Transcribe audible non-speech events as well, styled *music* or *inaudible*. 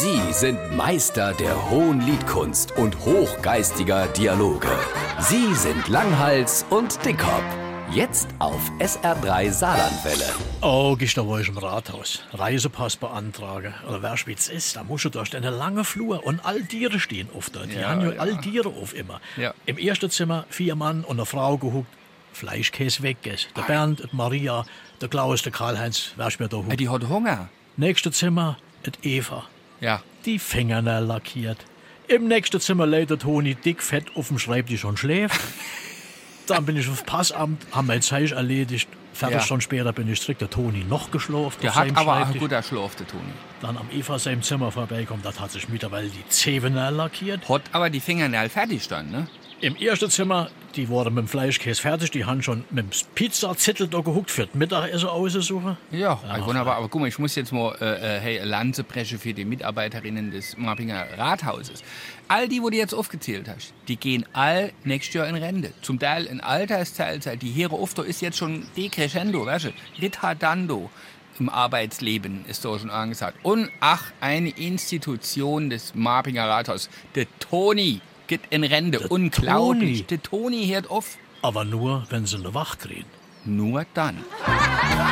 Sie sind Meister der hohen Liedkunst und hochgeistiger Dialoge. Sie sind Langhals und Dickhop. Jetzt auf SR3 Saarlandwelle. Oh, gestern war ich im Rathaus. Reisepass beantragen. Oder wer spitz ist, da musst du durch eine lange Flur und all Tiere stehen oft dort. Die Ja, haben ja ja. all Tiere auf immer. Ja. Im ersten Zimmer vier Mann und eine Frau gehuckt. Fleischkäse weggegessen. Der Bernd, der Maria, der Klaus, der Karl-Heinz, wer mir da Ah, huckt. Die hat Hunger. Nächste Zimmer, et Eva. Ja. Die Fingernägel lackiert. Im nächsten Zimmer lädt der Toni dick fett auf dem Schreibtisch und schläft. *laughs* Dann bin ich auf Passamt, haben mein Zeichen erledigt. Viertel Ja. Stunden später bin ich strikt der Toni noch geschlafen. Der hat aber ein guter Schlaf, der Toni. Dann am Eva seinem Zimmer vorbeikommt, da hat sich mittlerweile die Zähne lackiert. Hat aber die Fingernägel fertig dann, ne? Im ersten Zimmer, die wurden mit dem Fleischkäse fertig, die haben schon mit dem Pizzazettel da gehuckt für das Mittagessen aussuchen. Ja, also wunderbar. Aber guck mal, ich muss jetzt mal äh, äh, hey, Lanze brechen für die Mitarbeiterinnen des Marpinger Rathauses. All die, wo du jetzt aufgezählt hast, die gehen all nächstes Jahr in Rente. Zum Teil in Altersteilzeit. Die Heere Ufto ist jetzt schon decrescendo, weißt du? Retardando im Arbeitsleben ist so schon angesagt. Und ach, eine Institution des Marpinger Rathauses. Der Toni geht in Rente. Der Unglaublich. Toni. Der Toni hört auf. Aber nur, wenn sie eine Wach kriegen. Nur dann. *laughs*